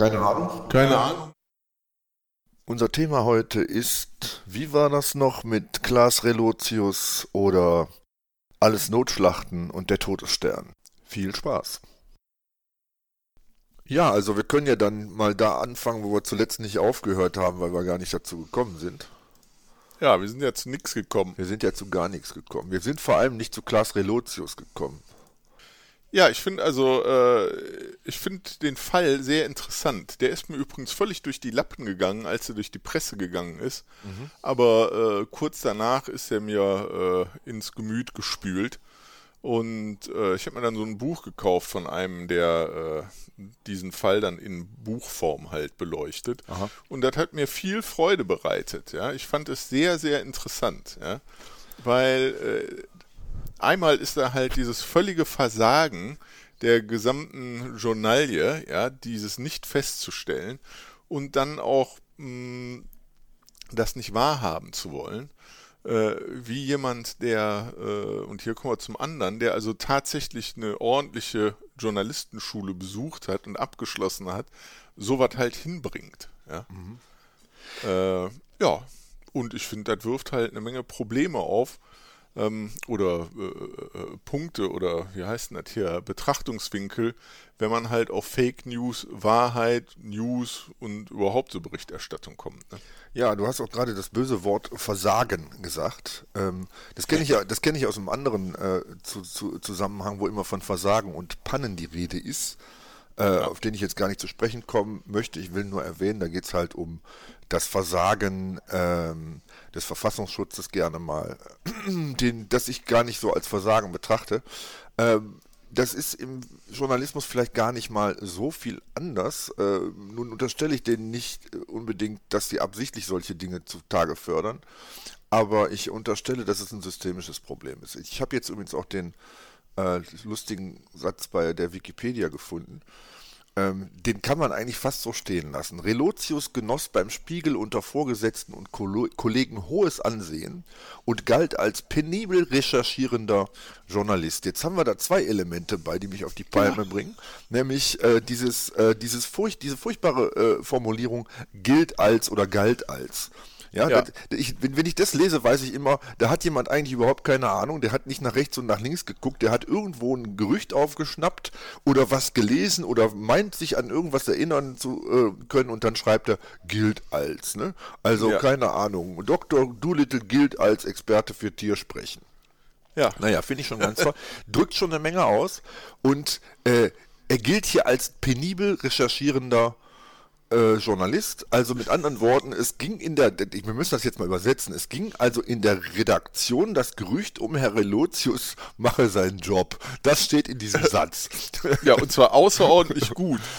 Keine Ahnung. Keine Ahnung. Unser Thema heute ist, wie war das noch mit Klaas Relotius oder Alles Notschlachten und der Todesstern? Viel Spaß. Ja, also wir können ja dann mal da anfangen, wo wir zuletzt nicht aufgehört haben, weil wir gar nicht dazu gekommen sind. Ja, wir sind ja zu nichts gekommen. Wir sind ja zu gar nichts gekommen. Wir sind vor allem nicht zu Klaas Relotius gekommen. Ja, ich finde also, äh, ich finde den Fall sehr interessant. Der ist mir übrigens völlig durch die Lappen gegangen, als er durch die Presse gegangen ist. Mhm. Aber äh, kurz danach ist er mir äh, ins Gemüt gespült. Und äh, ich habe mir dann so ein Buch gekauft von einem, der äh, diesen Fall dann in Buchform halt beleuchtet. Aha. Und das hat mir viel Freude bereitet. Ja, ich fand es sehr, sehr interessant. Ja, weil äh, einmal ist da halt dieses völlige Versagen der gesamten Journalie, ja, dieses nicht festzustellen und dann auch mh, hm, das nicht wahrhaben zu wollen, äh, wie jemand, der, äh, und hier kommen wir zum anderen, der also tatsächlich eine ordentliche Journalistenschule besucht hat und abgeschlossen hat, sowas halt hinbringt. Ja, mhm. äh, ja. und ich finde, das wirft halt eine Menge Probleme auf, ähm, oder äh, äh, Punkte oder wie heißt das hier, Betrachtungswinkel, wenn man halt auf Fake News, Wahrheit, News und überhaupt so Berichterstattung kommt. Ne? Ja, du hast auch gerade das böse Wort Versagen gesagt. Ähm, das kenne ich ja, das kenne ich aus einem anderen äh, zu, zu, Zusammenhang, wo immer von Versagen und Pannen die Rede ist. Äh, ja. auf den ich jetzt gar nicht zu sprechen kommen möchte. Ich will nur erwähnen, da geht es halt um das Versagen ähm, des Verfassungsschutzes gerne mal, den, das ich gar nicht so als Versagen betrachte. Ähm, das ist im Journalismus vielleicht gar nicht mal so viel anders. Äh, nun unterstelle ich denen nicht unbedingt, dass sie absichtlich solche Dinge zutage fördern, aber ich unterstelle, dass es ein systemisches Problem ist. Ich habe jetzt übrigens auch den äh, lustigen Satz bei der Wikipedia gefunden. Ähm, den kann man eigentlich fast so stehen lassen. Relotius genoss beim Spiegel unter Vorgesetzten und Kollegen hohes Ansehen und galt als penibel recherchierender Journalist. Jetzt haben wir da zwei Elemente bei, die mich auf die Palme ja. bringen, nämlich äh, dieses, äh, dieses Furcht, diese furchtbare äh, Formulierung gilt als oder galt als. Ja, ja. Das, ich, wenn, wenn ich das lese, weiß ich immer, da hat jemand eigentlich überhaupt keine Ahnung, der hat nicht nach rechts und nach links geguckt, der hat irgendwo ein Gerücht aufgeschnappt oder was gelesen oder meint sich an irgendwas erinnern zu äh, können und dann schreibt er, gilt als. Ne? Also ja. keine Ahnung. Dr. Doolittle gilt als Experte für Tiersprechen. Ja. Naja, finde ich schon ganz toll. Drückt schon eine Menge aus und äh, er gilt hier als penibel recherchierender äh, Journalist. Also mit anderen Worten, es ging in der, wir müssen das jetzt mal übersetzen, es ging also in der Redaktion das Gerücht um Herr Relotius mache seinen Job. Das steht in diesem Satz. Ja, und zwar außerordentlich gut.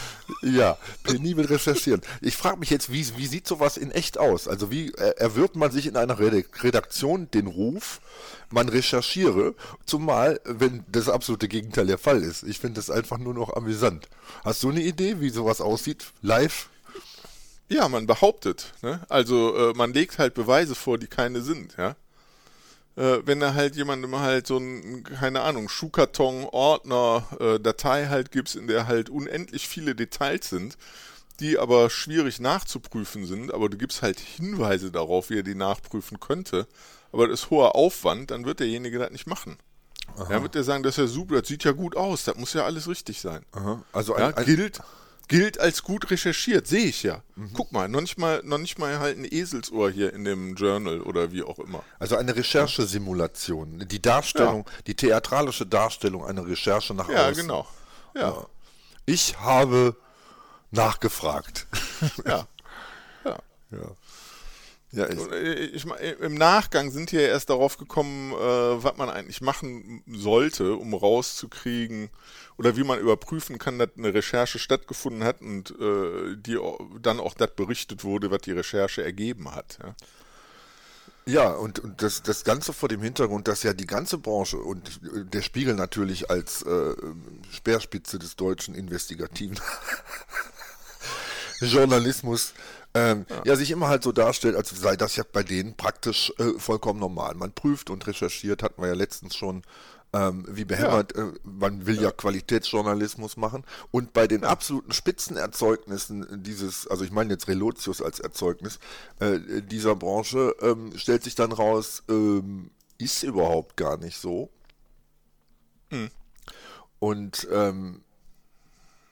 Ja, penibel recherchieren. Ich frage mich jetzt, wie, wie sieht sowas in echt aus? Also wie äh, erwirbt man sich in einer Redaktion den Ruf, man recherchiere, zumal wenn das absolute Gegenteil der Fall ist. Ich finde das einfach nur noch amüsant. Hast du eine Idee, wie sowas aussieht? Live? Ja, man behauptet. Ne? Also äh, man legt halt Beweise vor, die keine sind, ja. Äh, wenn da halt jemandem halt so ein, keine Ahnung, Schuhkarton, Ordner, äh, Datei halt gibt, in der halt unendlich viele Details sind, die aber schwierig nachzuprüfen sind, aber du gibst halt Hinweise darauf, wie er die nachprüfen könnte, aber das ist hoher Aufwand, dann wird derjenige das nicht machen. Aha. Dann wird er sagen, das ist ja super, das sieht ja gut aus, das muss ja alles richtig sein. Aha. Also ein, ja, gilt, gilt als gut recherchiert, sehe ich ja. Mhm. Guck mal, noch nicht mal, noch nicht mal halt ein Eselsohr hier in dem Journal oder wie auch immer. Also eine Recherchesimulation, die Darstellung, ja. die theatralische Darstellung einer Recherche nach ja, außen. Genau. Ja, genau. Ich habe nachgefragt. ja. Ja. ja. Ja, ich, äh, ich, Im Nachgang sind wir erst darauf gekommen, äh, was man eigentlich machen sollte, um rauszukriegen oder wie man überprüfen kann, dass eine Recherche stattgefunden hat und äh, die dann auch das berichtet wurde, was die Recherche ergeben hat. Ja. Ja, und, und das, das Ganze vor dem Hintergrund, dass ja die ganze Branche und der Spiegel natürlich als äh, Speerspitze des deutschen investigativen Journalismus Ähm, ja. ja. sich immer halt so darstellt, als sei das ja bei denen praktisch äh, vollkommen normal. Man prüft und recherchiert, hatten wir ja letztens schon, ähm, wie behämmert, ja. äh, man will ja. ja. Qualitätsjournalismus machen. Und bei den absoluten Spitzenerzeugnissen dieses, also ich meine jetzt Relotius als Erzeugnis äh, dieser Branche, ähm, stellt sich dann raus, ähm, ist überhaupt gar nicht so. Hm. Und ähm,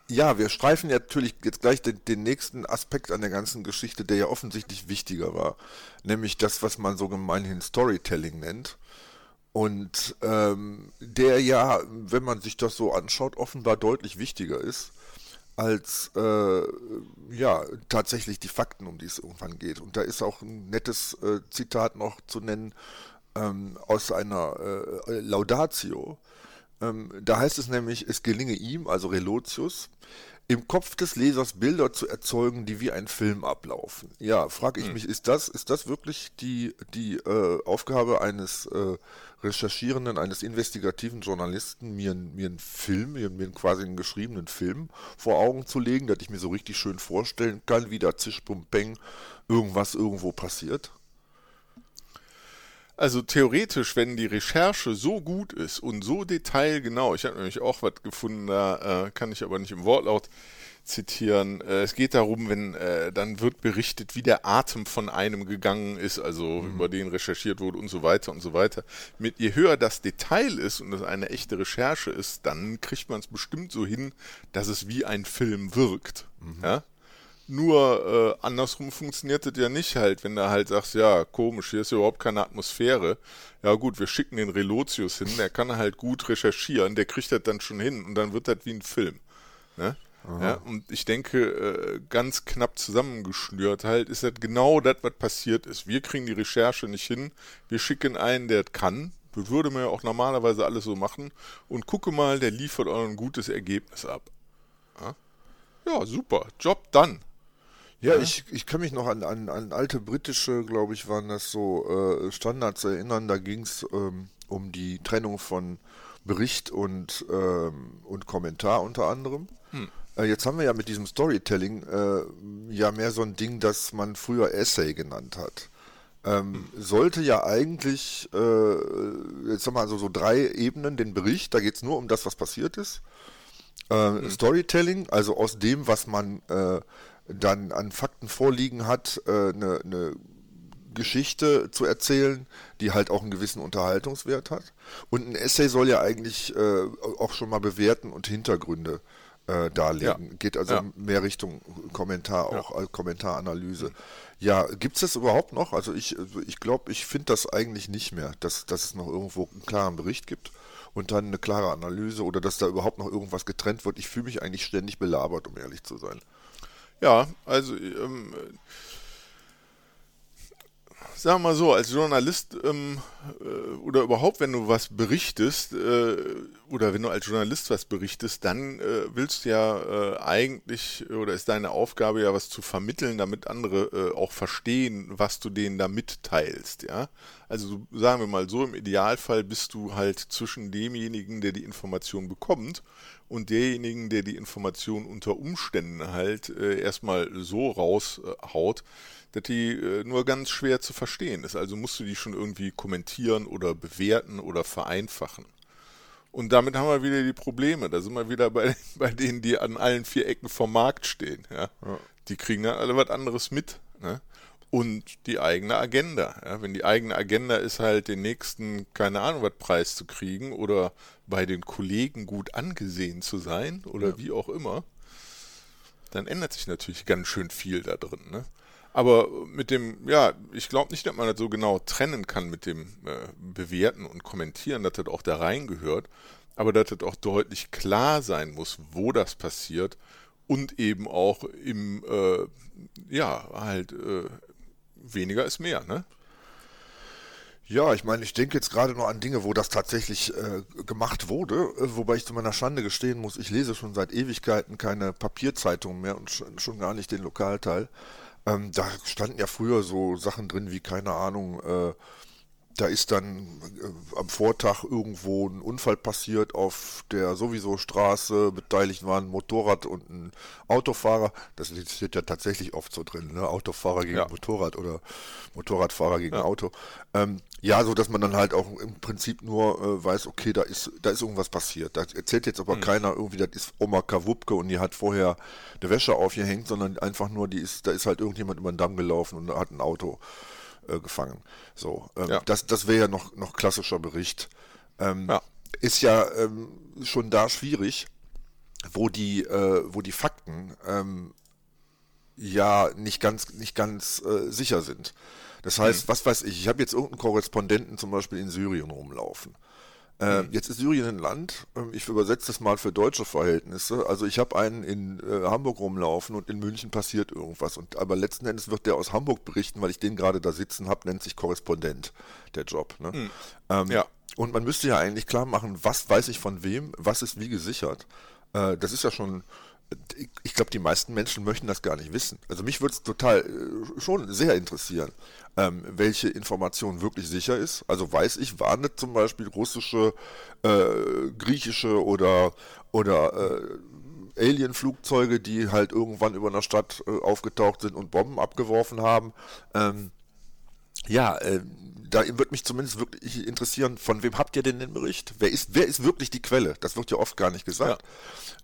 ja, wir streifen natürlich jetzt gleich den, den, nächsten Aspekt an der ganzen Geschichte, der ja offensichtlich wichtiger war, nämlich das, was man so gemeinhin Storytelling nennt. Und ähm, der ja, wenn man sich das so anschaut, offenbar deutlich wichtiger ist als äh, ja tatsächlich die Fakten, um die es irgendwann geht. Und da ist auch ein nettes äh, Zitat noch zu nennen ähm, aus einer äh, Laudatio. Ähm, da heißt es nämlich, es gelinge ihm, also Relotius, im Kopf des Lesers Bilder zu erzeugen, die wie ein Film ablaufen. Ja, frage ich hm. mich, ist das, ist das wirklich die, die äh, Aufgabe eines äh, Recherchierenden, eines investigativen Journalisten, mir, mir einen Film, mir, mir quasi einen geschriebenen Film vor Augen zu legen, dass ich mir so richtig schön vorstellen kann, wie da zisch, bum, peng, irgendwas irgendwo passiert? Also theoretisch, wenn die Recherche so gut ist und so detailgenau, ich habe nämlich auch was gefunden, da äh, kann ich aber nicht im Wortlaut zitieren. Äh, es geht darum, wenn äh, dann wird berichtet, wie der Atem von einem gegangen ist, also mhm. über den recherchiert wurde und so weiter und so weiter. Mit je höher das Detail ist und es eine echte Recherche ist, dann kriegt man es bestimmt so hin, dass es wie ein Film wirkt. Mhm. Ja? Nur äh, andersrum funktioniert das ja nicht halt, wenn du halt sagst, ja, komisch, hier ist überhaupt keine Atmosphäre. Ja gut, wir schicken den Relotius hin, der kann halt gut recherchieren, der kriegt das dann schon hin und dann wird das wie ein Film. Ne? Ja, und ich denke, äh, ganz knapp zusammengeschnürt halt, ist das genau das, was passiert ist. Wir kriegen die Recherche nicht hin, wir schicken einen, der das kann, das würde man ja auch normalerweise alles so machen, und gucke mal, der liefert auch ein gutes Ergebnis ab. Ja, ja super, Job dann. Ja, ja, Ich, ich kann mich noch an, an, an alte britische, glaube ich, waren das so äh, Standards erinnern. Da ging es ähm, um die Trennung von Bericht und, ähm, und Kommentar unter anderem. Hm. Äh, jetzt haben wir ja mit diesem Storytelling äh, ja mehr so ein Ding, das man früher Essay genannt hat. Ähm, hm. Sollte ja eigentlich, äh, jetzt haben wir also so drei Ebenen, den Bericht, da geht es nur um das, was passiert ist. Äh, hm. Storytelling, also aus dem, was man äh, dann an Fakten vorliegen hat, eine, äh, eine Geschichte zu erzählen, die halt auch einen gewissen Unterhaltungswert hat. Und ein Essay soll ja eigentlich äh, auch schon mal bewerten und Hintergründe äh, darlegen. Ja. Geht also ja. mehr Richtung Kommentar, auch ja. Kommentaranalyse. Mhm. Ja, gibt es das überhaupt noch? Also ich, also ich glaube, ich finde das eigentlich nicht mehr, dass, dass es noch irgendwo einen klaren Bericht gibt und dann eine klare Analyse oder dass da überhaupt noch irgendwas getrennt wird. Ich fühle mich eigentlich ständig belabert, um ehrlich zu sein. Ja, also ähm, sagen wir mal so, als Journalist ähm, äh, oder überhaupt, wenn du was berichtest äh, oder wenn du als Journalist was berichtest, dann äh, willst du ja äh, eigentlich oder ist deine Aufgabe ja was zu vermitteln, damit andere äh, auch verstehen, was du denen da mitteilst, ja. Also sagen wir mal so, im Idealfall bist du halt zwischen demjenigen, der die Information bekommt und derjenigen, der die Information unter Umständen halt äh, erstmal so raushaut, dass die äh, nur ganz schwer zu verstehen ist. Also musst du die schon irgendwie kommentieren oder bewerten oder vereinfachen. Und damit haben wir wieder die Probleme. Da sind wir wieder bei, bei denen, die an allen vier Ecken vom Markt stehen. Ja? ja. Die kriegen dann alle was anderes mit. Ne? Und die eigene Agenda. Ja? Wenn die eigene Agenda ist halt, den nächsten, keine Ahnung, was Preis zu kriegen oder bei den Kollegen gut angesehen zu sein oder ja. wie auch immer, dann ändert sich natürlich ganz schön viel da drin. Ne? Aber mit dem, ja, ich glaube nicht, dass man das so genau trennen kann mit dem äh, Bewerten und Kommentieren, dass das auch da reingehört, aber dass das auch deutlich klar sein muss, wo das passiert und eben auch im, äh, ja, halt, äh, weniger ist mehr, ne? Ja, ich meine, ich denke jetzt gerade noch an Dinge, wo das tatsächlich äh, gemacht wurde, äh, wobei ich zu meiner Schande gestehen muss, ich lese schon seit Ewigkeiten keine Papierzeitung mehr und schon gar nicht den Lokalteil. Ähm, da standen ja früher so Sachen drin wie, keine Ahnung, äh, da ist dann äh, am Vortag irgendwo ein Unfall passiert auf der sowieso Straße. Beteiligt waren ein Motorrad und ein Autofahrer. Das steht ja tatsächlich oft so drin, ne? Autofahrer gegen ja. Motorrad oder Motorradfahrer gegen ja. Auto. Ähm, ja, so dass man dann halt auch im Prinzip nur äh, weiß, okay, da ist, da ist irgendwas passiert. Da erzählt jetzt aber mhm. keiner irgendwie, das ist Oma Kawupke und die hat vorher eine Wäsche aufgehängt, sondern einfach nur, die ist, da ist halt irgendjemand über den Damm gelaufen und hat ein Auto äh, gefangen. So, ähm, ja. das, das wäre ja noch, noch klassischer Bericht. Ähm, ja. Ist ja ähm, schon da schwierig, wo die, äh, wo die Fakten ähm, ja nicht ganz, nicht ganz äh, sicher sind. Das heißt, mhm. was weiß ich, ich habe jetzt irgendeinen Korrespondenten zum Beispiel in Syrien rumlaufen. Äh, mhm. Jetzt ist Syrien ein Land, ähm, ich übersetze das mal für deutsche Verhältnisse. Also ich habe einen in äh, Hamburg rumlaufen und in München passiert irgendwas. Und aber letzten Endes wird der aus Hamburg berichten, weil ich den gerade da sitzen habe, nennt sich Korrespondent der Job. Ne? Mhm. Ähm, ja. Und man müsste ja eigentlich klar machen, was weiß ich von wem, was ist wie gesichert. Äh, das ist ja schon ich glaube, die meisten Menschen möchten das gar nicht wissen. Also mich würde es total äh, schon sehr interessieren ähm, welche Information wirklich sicher ist. Also weiß ich, waren das zum Beispiel russische, äh, griechische oder, oder äh, Alien-Flugzeuge, die halt irgendwann über einer Stadt äh, aufgetaucht sind und Bomben abgeworfen haben. Ähm, ja, äh, da wird mich zumindest wirklich interessieren, von wem habt ihr denn den Bericht? Wer ist, wer ist wirklich die Quelle? Das wird ja oft gar nicht gesagt.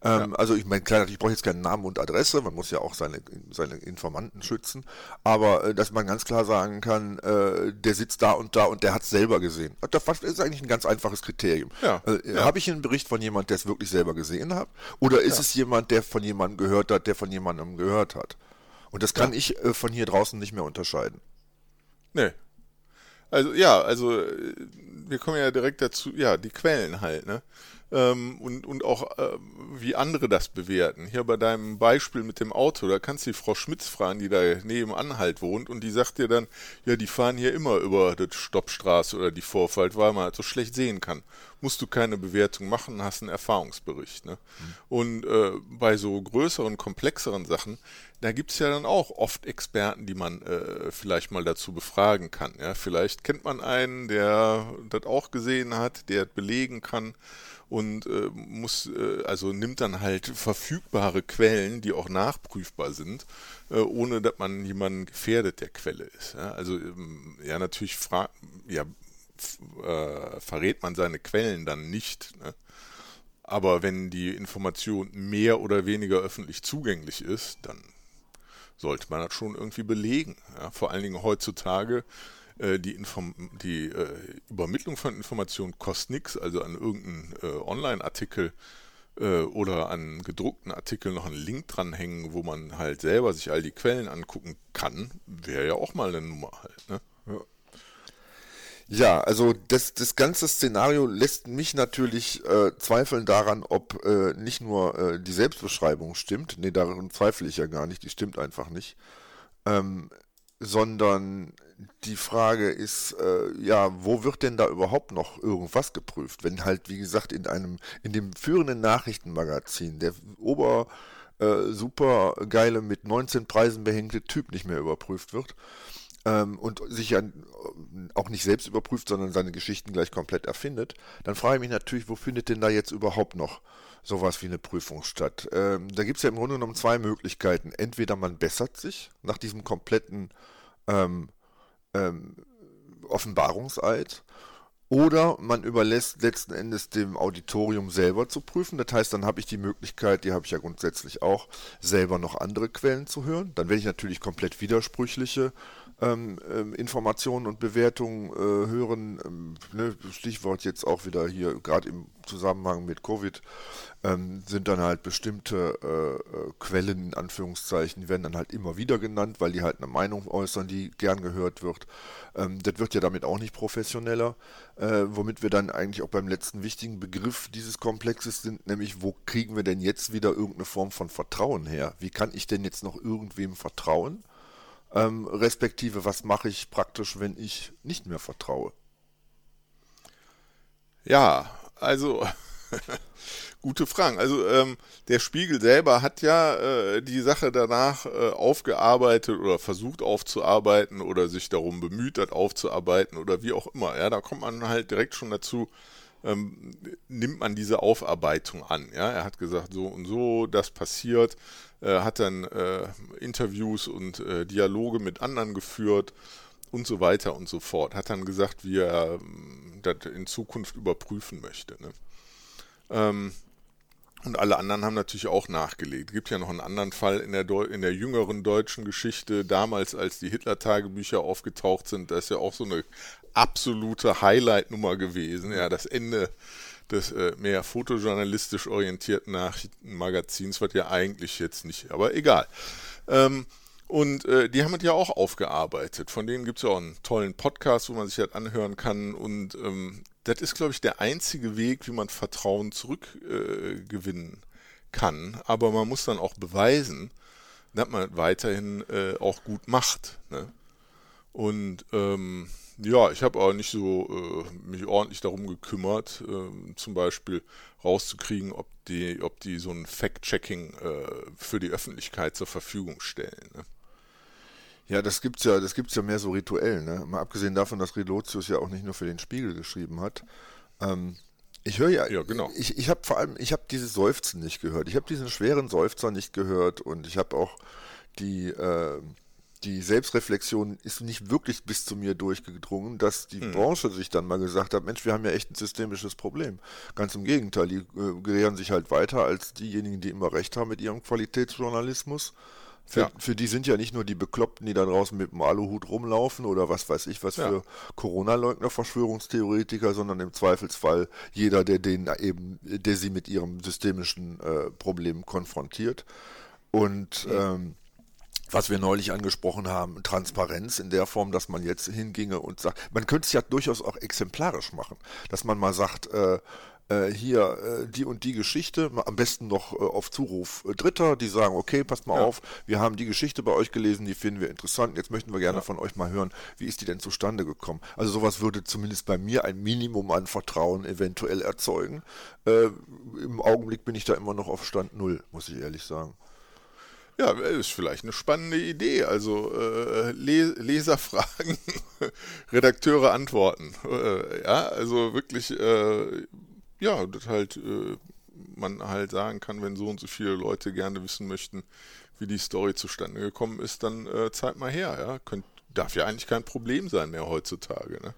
Ja. Ähm, ja. Also ich meine, klar, ich brauche jetzt keinen Namen und Adresse, man muss ja auch seine, seine Informanten schützen, aber äh, dass man ganz klar sagen kann, äh, der sitzt da und da und der hat es selber gesehen. Das ist eigentlich ein ganz einfaches Kriterium. Ja. Äh, Habe ich einen Bericht von jemand, der es wirklich selber gesehen hat? Oder ist es jemand, der von jemandem gehört hat, der von jemandem gehört hat? Und das kann ich äh, von hier draußen nicht mehr unterscheiden. Nee, also ja, also äh, wir kommen ja direkt dazu, ja, die Quellen halt, ne? Ähm, und, und auch äh, wie andere das bewerten. Hier bei deinem Beispiel mit dem Auto, da kannst du die Frau Schmitz fragen, die da nebenan halt wohnt und die sagt dir dann, ja, die fahren hier immer über die Stoppstraße oder die Vorfahrt, weil man halt so schlecht sehen kann. Musst du keine Bewertung machen, hast einen Erfahrungsbericht. Ne? Mhm. Und äh, bei so größeren, komplexeren Sachen, da gibt es ja dann auch oft Experten, die man äh, vielleicht mal dazu befragen kann. Ja? Vielleicht kennt man einen, der das auch gesehen hat, der belegen kann und äh, muss äh, also nimmt dann halt verfügbare Quellen, die auch nachprüfbar sind, äh, ohne dass man jemanden gefährdet der Quelle ist. Ja? Also ähm, ja natürlich fra ja, äh, verrät man seine Quellen dann nicht. Ne? Aber wenn die Information mehr oder weniger öffentlich zugänglich ist, dann sollte man das schon irgendwie belegen. Ja, vor allen Dingen heutzutage die, Inform die äh, Übermittlung von Informationen kostet nichts, also an irgendeinen äh, Online-Artikel äh, oder an gedruckten Artikel noch einen Link dranhängen, wo man halt selber sich all die Quellen angucken kann, wäre ja auch mal eine Nummer halt. Ne? Ja. Ja, also das, das ganze Szenario lässt mich natürlich äh, zweifeln daran, ob äh, nicht nur äh, die Selbstbeschreibung stimmt, nee, daran zweifle ich ja gar nicht, die stimmt einfach nicht, ähm, sondern die Frage ist, äh, ja, wo wird denn da überhaupt noch irgendwas geprüft? Wenn halt, wie gesagt, in einem, in dem führenden Nachrichtenmagazin der Ober äh, super geile mit 19 Preisen behängte Typ nicht mehr überprüft wird, ähm, und sich ja auch nicht selbst überprüft, sondern seine Geschichten gleich komplett erfindet, dann frage ich mich natürlich, wo findet denn da jetzt überhaupt noch sowas wie eine Prüfung statt? Ähm, da gibt es ja im Grunde genommen zwei Möglichkeiten. Entweder man bessert sich nach diesem kompletten ähm, ähm, Offenbarungseid oder man überlässt letzten Endes dem Auditorium selber zu prüfen. Das heißt, dann habe ich die Möglichkeit, die habe ich ja grundsätzlich auch, selber noch andere Quellen zu hören. Dann werde ich natürlich komplett widersprüchliche ähm, ähm, Informationen und Bewertungen äh, hören. Ähm, ne, Stichwort jetzt auch wieder hier, gerade im Zusammenhang mit Covid, ähm, sind dann halt bestimmte äh, äh, Quellen in Anführungszeichen, die werden dann halt immer wieder genannt, weil die halt eine Meinung äußern, die gern gehört wird. Ähm, das wird ja damit auch nicht professioneller, äh, womit wir dann eigentlich auch beim letzten wichtigen Begriff dieses Komplexes sind, nämlich wo kriegen wir denn jetzt wieder irgendeine Form von Vertrauen her? Wie kann ich denn jetzt noch irgendwem vertrauen? Ähm, respektive, was mache ich praktisch, wenn ich nicht mehr vertraue? Ja, also Gute Fragen. Also ähm, der Spiegel selber hat ja äh, die Sache danach äh, aufgearbeitet oder versucht aufzuarbeiten oder sich darum bemüht hat aufzuarbeiten oder wie auch immer. Ja, da kommt man halt direkt schon dazu, ähm, nimmt man diese Aufarbeitung an. Ja, er hat gesagt, so und so, das passiert, äh, hat dann äh, Interviews und äh, Dialoge mit anderen geführt und so weiter und so fort. Hat dann gesagt, wie er ähm, das in Zukunft überprüfen möchte. Ne? Ähm, und alle anderen haben natürlich auch nachgelegt. Es gibt ja noch einen anderen Fall in der, in der jüngeren deutschen Geschichte, damals als die Hitler-Tagebücher aufgetaucht sind, das ist ja auch so eine absolute Highlight-Nummer gewesen. Ja, das Ende des äh, mehr fotojournalistisch orientierten Nachrichtenmagazins, was ja eigentlich jetzt nicht, aber egal. Ähm, und äh, die haben es ja auch aufgearbeitet. Von denen gibt es ja auch einen tollen Podcast, wo man sich das anhören kann. Und ähm, das ist, glaube ich, der einzige Weg, wie man Vertrauen zurückgewinnen äh, kann. Aber man muss dann auch beweisen, dass man weiterhin äh, auch gut macht. Ne? Und ähm, ja, ich habe auch nicht so äh, mich ordentlich darum gekümmert, äh, zum Beispiel rauszukriegen, ob die, ob die so ein Fact-Checking äh, für die Öffentlichkeit zur Verfügung stellen. Ne? Ja, das gibt's ja, das gibt's ja mehr so rituell, ne? Mal abgesehen davon, dass Relotius ja auch nicht nur für den Spiegel geschrieben hat. Ähm, ich höre ja, ja, genau. Ich, ich habe vor allem, ich habe dieses Seufzen nicht gehört. Ich habe diesen schweren Seufzer nicht gehört und ich habe auch die, äh, die Selbstreflexion ist nicht wirklich bis zu mir durchgedrungen, dass die hm. Branche sich dann mal gesagt hat, Mensch, wir haben ja echt ein systemisches Problem. Ganz im Gegenteil, die äh, gerieren sich halt weiter als diejenigen, die immer recht haben mit ihrem Qualitätsjournalismus. Für, ja. für, die sind ja nicht nur die Bekloppten, die da draußen mit dem Aluhut rumlaufen oder was weiß ich was ja. für Corona-Leugner, Verschwörungstheoretiker, sondern im Zweifelsfall jeder, der den eben, der sie mit ihrem systemischen äh, Problem konfrontiert. Und ja. ähm, was wir neulich angesprochen haben, Transparenz in der Form, dass man jetzt hinginge und sagt, man könnte es ja durchaus auch exemplarisch machen, dass man mal sagt, äh, äh, hier äh, die und die Geschichte, am besten noch äh, auf Zuruf äh, Dritter, die sagen, okay, passt mal ja. auf, wir haben die Geschichte bei euch gelesen, die finden wir interessant, jetzt möchten wir gerne ja. von euch mal hören, wie ist die denn zustande gekommen? Also sowas würde zumindest bei mir ein Minimum an Vertrauen eventuell erzeugen. Äh, Im Augenblick bin ich da immer noch auf Stand Null, muss ich ehrlich sagen. Ja, ist vielleicht eine spannende Idee. Also äh, Leser fragen, Redakteure antworten. Äh, ja, also wirklich äh, ja, das halt äh, man halt sagen kann, wenn so und so viele Leute gerne wissen möchten, wie die Story zustande gekommen ist, dann äh, zeigt mal her, ja. Könnt, darf ja eigentlich kein Problem sein mehr heutzutage, ne?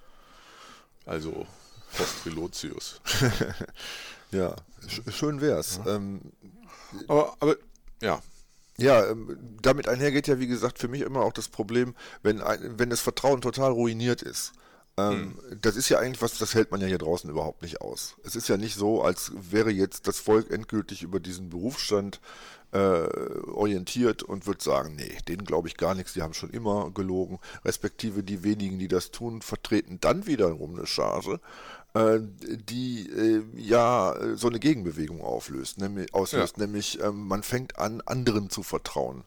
Also Postrilotius. ja, sch schön wär's. Ja. Ähm, aber, aber, ja. Ja, ähm, damit einhergeht ja, wie gesagt, für mich immer auch das Problem, wenn, ein, wenn das Vertrauen total ruiniert ist ähm, hm. Das ist ja eigentlich was, das hält man ja hier draußen überhaupt nicht aus. Es ist ja nicht so, als wäre jetzt das Volk endgültig über diesen Berufsstand äh, orientiert und würde sagen, nee, denen glaube ich gar nichts, die haben schon immer gelogen. Respektive die wenigen, die das tun, vertreten dann wiederum eine Charge, äh, die äh, ja so eine Gegenbewegung auflöst, nämlich, auslöst, ja. nämlich ähm, man fängt an, anderen zu vertrauen.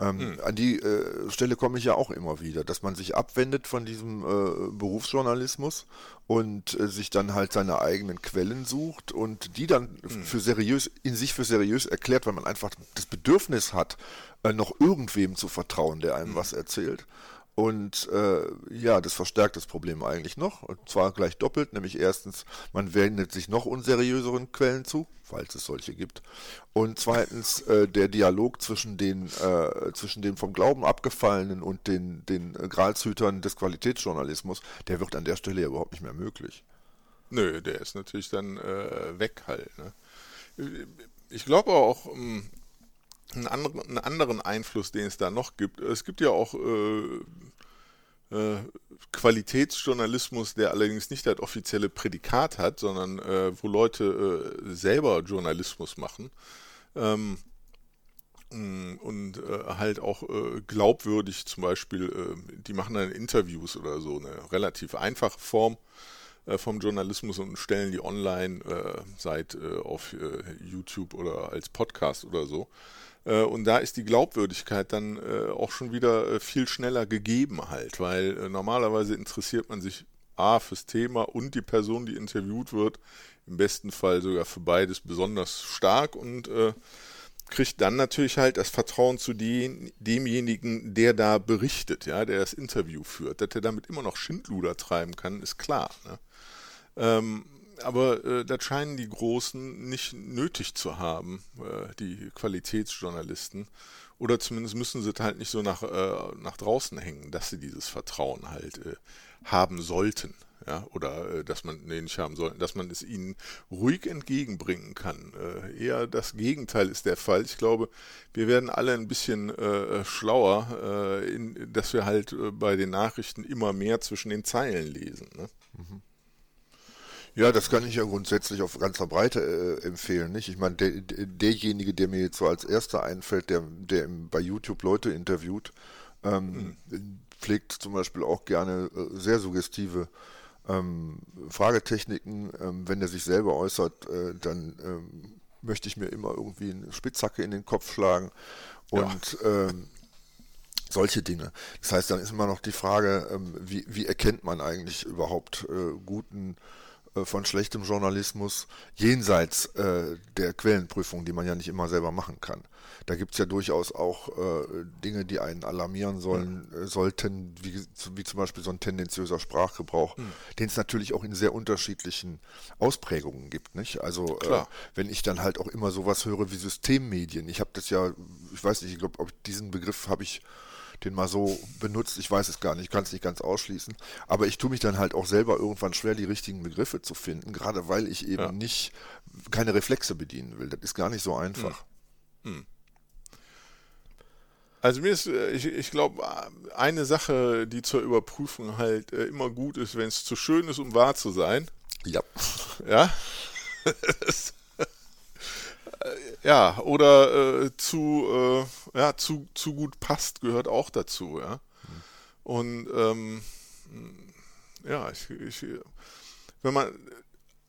Ähm, hm. An die äh, Stelle komme ich ja auch immer wieder, dass man sich abwendet von diesem äh, Berufsjournalismus und äh, sich dann halt seine eigenen Quellen sucht und die dann hm. für seriös, in sich für seriös erklärt, weil man einfach das Bedürfnis hat, äh, noch irgendwem zu vertrauen, der einem hm. was erzählt. Und äh, ja, das verstärkt das Problem eigentlich noch. Und zwar gleich doppelt, nämlich erstens, man wendet sich noch unseriöseren Quellen zu, falls es solche gibt. Und zweitens, äh, der Dialog zwischen den, äh, zwischen den vom Glauben abgefallenen und den, den Gralshütern des Qualitätsjournalismus, der wird an der Stelle ja überhaupt nicht mehr möglich. Nö, der ist natürlich dann äh, weg halt. Ne? Ich glaube auch, ähm, einen anderen, einen anderen Einfluss, den es da noch gibt. Es gibt ja auch äh, äh, Qualitätsjournalismus, der allerdings nicht das offizielle Prädikat hat, sondern äh, wo Leute äh, selber Journalismus machen. Ähm, und äh, halt auch äh, glaubwürdig zum Beispiel, die machen dann Interviews oder so, eine relativ einfache Form vom Journalismus und stellen die online, äh, seit äh, auf äh, YouTube oder als Podcast oder so. Äh, und da ist die Glaubwürdigkeit dann äh, auch schon wieder äh, viel schneller gegeben halt, weil normalerweise interessiert man sich A fürs Thema und die Person, die interviewt wird, im besten Fall sogar für beides besonders stark und äh, kriegt dann natürlich halt das Vertrauen zu den, demjenigen, der da berichtet, ja, der das Interview führt. Dass er damit immer noch Schindluder treiben kann, ist klar. Ne? Ähm, aber äh, das scheinen die Großen nicht nötig zu haben, äh, die Qualitätsjournalisten. Oder zumindest müssen sie es halt nicht so nach, äh, nach draußen hängen, dass sie dieses Vertrauen halt äh, haben sollten. Ja, oder äh, dass man, nee, nicht haben soll, dass man es ihnen ruhig entgegenbringen kann. Äh, eher das Gegenteil ist der Fall. Ich glaube, wir werden alle ein bisschen äh, schlauer, äh, in, dass wir halt äh, bei den Nachrichten immer mehr zwischen den Zeilen lesen. Ne? Mhm. Ja, das kann ich ja grundsätzlich auf ganzer Breite äh, empfehlen. Nicht? Ich meine, der, derjenige, der mir jetzt so als erster einfällt, der, der bei YouTube Leute interviewt, ähm, mhm. pflegt zum Beispiel auch gerne äh, sehr suggestive ähm, Fragetechniken. Ähm, wenn er sich selber äußert, äh, dann ähm, möchte ich mir immer irgendwie eine Spitzhacke in den Kopf schlagen und ja. Ähm, solche Dinge. Das heißt, dann ist immer noch die Frage, ähm, wie, wie erkennt man eigentlich überhaupt äh, guten von schlechtem Journalismus jenseits äh, der Quellenprüfung, die man ja nicht immer selber machen kann. Da gibt es ja durchaus auch äh, Dinge, die einen alarmieren sollen, äh, sollten, wie, wie, zum Beispiel so ein tendenziöser Sprachgebrauch, mhm. den es natürlich auch in sehr unterschiedlichen Ausprägungen gibt. Nicht? Also äh, wenn ich dann halt auch immer sowas höre wie Systemmedien, ich habe das ja, ich weiß nicht, ich glaube, diesen Begriff habe ich den mal so benutzt. Ich weiß es gar nicht, ich kann es nicht ganz ausschließen. Aber ich tue mich dann halt auch selber irgendwann schwer, die richtigen Begriffe zu finden, gerade weil ich eben ja. nicht keine Reflexe bedienen will. Das ist gar nicht so einfach. Hm. Hm. Also mir ist, äh, ich, ich glaube, eine Sache, die zur Überprüfung halt äh, immer gut ist, wenn es zu schön ist, um wahr zu sein. Ja. Ja. ja, oder äh, zu, äh, ja, zu, zu gut passt, gehört auch dazu, ja. Mhm. Und ähm, ja, ich, ich, wenn man,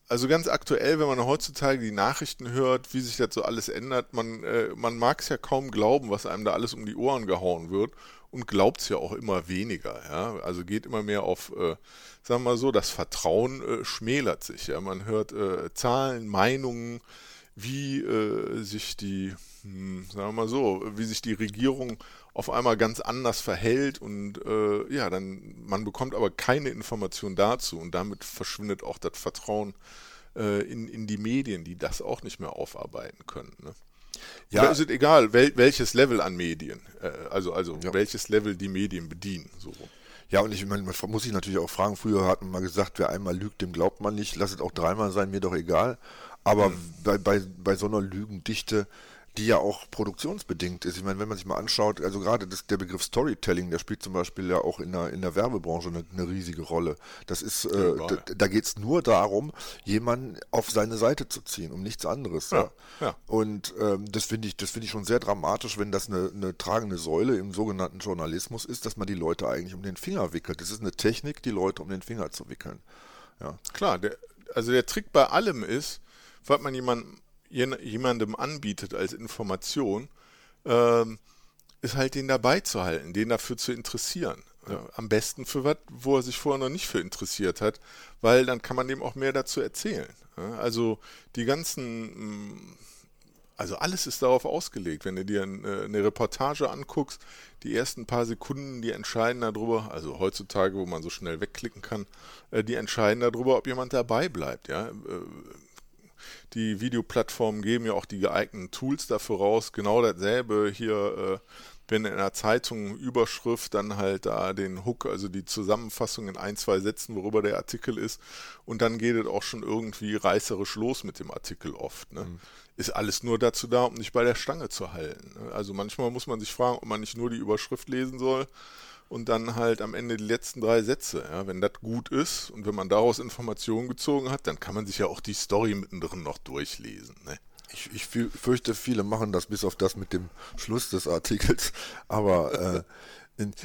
also ganz aktuell, wenn man heutzutage die Nachrichten hört, wie sich das so alles ändert, man, äh, man mag es ja kaum glauben, was einem da alles um die Ohren gehauen wird und glaubt es ja auch immer weniger. Ja? Also geht immer mehr auf, äh, sagen wir mal so, das Vertrauen äh, schmälert sich. Ja? Man hört äh, Zahlen, Meinungen, wie äh, sich die, hm, sagen wir mal so, wie sich die Regierung auf einmal ganz anders verhält und äh, ja, dann man bekommt aber keine Information dazu und damit verschwindet auch das Vertrauen äh, in, in die Medien, die das auch nicht mehr aufarbeiten können. Ne? Ja, Oder ist es egal, wel, welches Level an Medien, äh, also also ja. welches Level die Medien bedienen, so Ja, und ich meine, man muss sich natürlich auch fragen, früher hat man mal gesagt, wer einmal lügt, dem glaubt man nicht, lass es auch dreimal sein, mir doch egal. Aber mhm. bei, bei, bei so einer Lügendichte die ja auch produktionsbedingt ist. Ich meine, wenn man sich mal anschaut, also gerade das, der Begriff Storytelling, der spielt zum Beispiel ja auch in der, in der Werbebranche eine, eine riesige Rolle. Das ist, äh, da, da geht es nur darum, jemanden auf seine Seite zu ziehen, um nichts anderes. Ja, ja. ja. Und ähm, das finde ich, das finde ich schon sehr dramatisch, wenn das eine, eine tragende Säule im sogenannten Journalismus ist, dass man die Leute eigentlich um den Finger wickelt. Das ist eine Technik, die Leute um den Finger zu wickeln. Ja. Klar, der, also der Trick bei allem ist, was man jemandem jemandem anbietet als Information, ähm, ist halt den dabei zu halten, den dafür zu interessieren. Ja. Am besten für was, wo er sich vorher noch nicht für interessiert hat, weil dann kann man dem auch mehr dazu erzählen. Also die ganzen, mm, also alles ist darauf ausgelegt. Wenn du dir äh, eine Reportage anguckst, die ersten paar Sekunden, die entscheiden darüber, also heutzutage, wo man so schnell wegklicken kann, äh, die entscheiden darüber, ob jemand dabei bleibt. Ja? Die Videoplattformen geben ja auch die geeigneten Tools dafür raus. Genau dasselbe hier, äh, wenn in einer Zeitung Überschrift, dann halt da den Hook, also die Zusammenfassung in ein, zwei Sätzen, worüber der Artikel ist. Und dann geht es auch schon irgendwie reißerisch los mit dem Artikel oft. Ne? Mhm. Ist alles nur dazu da, um nicht bei der Stange zu halten. Ne? Also manchmal muss man sich fragen, ob man nicht nur die Überschrift lesen soll und dann halt am Ende die letzten drei Sätze. Ja, wenn das gut ist und wenn man daraus Informationen gezogen hat, dann kann man sich ja auch die Story mittendrin noch durchlesen. Ne? Ich, ich fürchte, viele machen das bis auf das mit dem Schluss des Artikels, aber äh,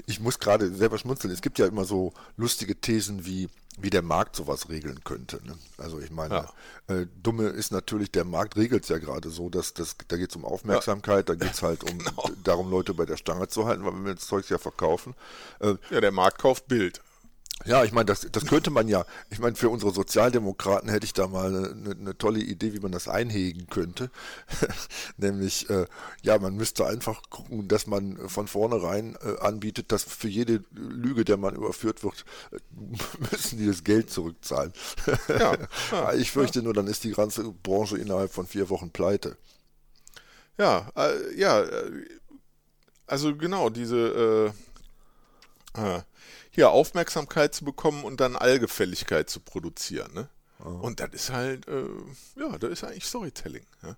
ich muss gerade selber schmunzeln. Es gibt ja immer so lustige Thesen wie wie der Markt sowas regeln könnte. Ne? Also ich meine, ja. äh, dumme ist natürlich, der Markt regelt es ja gerade so, dass das, da geht es um Aufmerksamkeit, ja. da geht es halt um genau. darum, Leute bei der Stange zu halten, weil wir das Zeug ja verkaufen. Äh, ja, der Markt kauft Bild. Ja, ich meine, das, das könnte man ja, ich meine, für unsere Sozialdemokraten hätte ich da mal eine, eine tolle Idee, wie man das einhegen könnte. Nämlich, äh, ja, man müsste einfach gucken, dass man von vornherein äh, anbietet, dass für jede Lüge, der man überführt wird, äh, müssen die das Geld zurückzahlen. Ja, ja ich fürchte ja. nur, dann ist die ganze Branche innerhalb von vier Wochen pleite. Ja, äh, ja, äh, also genau, diese äh, äh hier Aufmerksamkeit zu bekommen und dann Allgefälligkeit zu produzieren. Ne? Oh. Und das ist halt, äh, ja, das ist eigentlich Storytelling. Ja?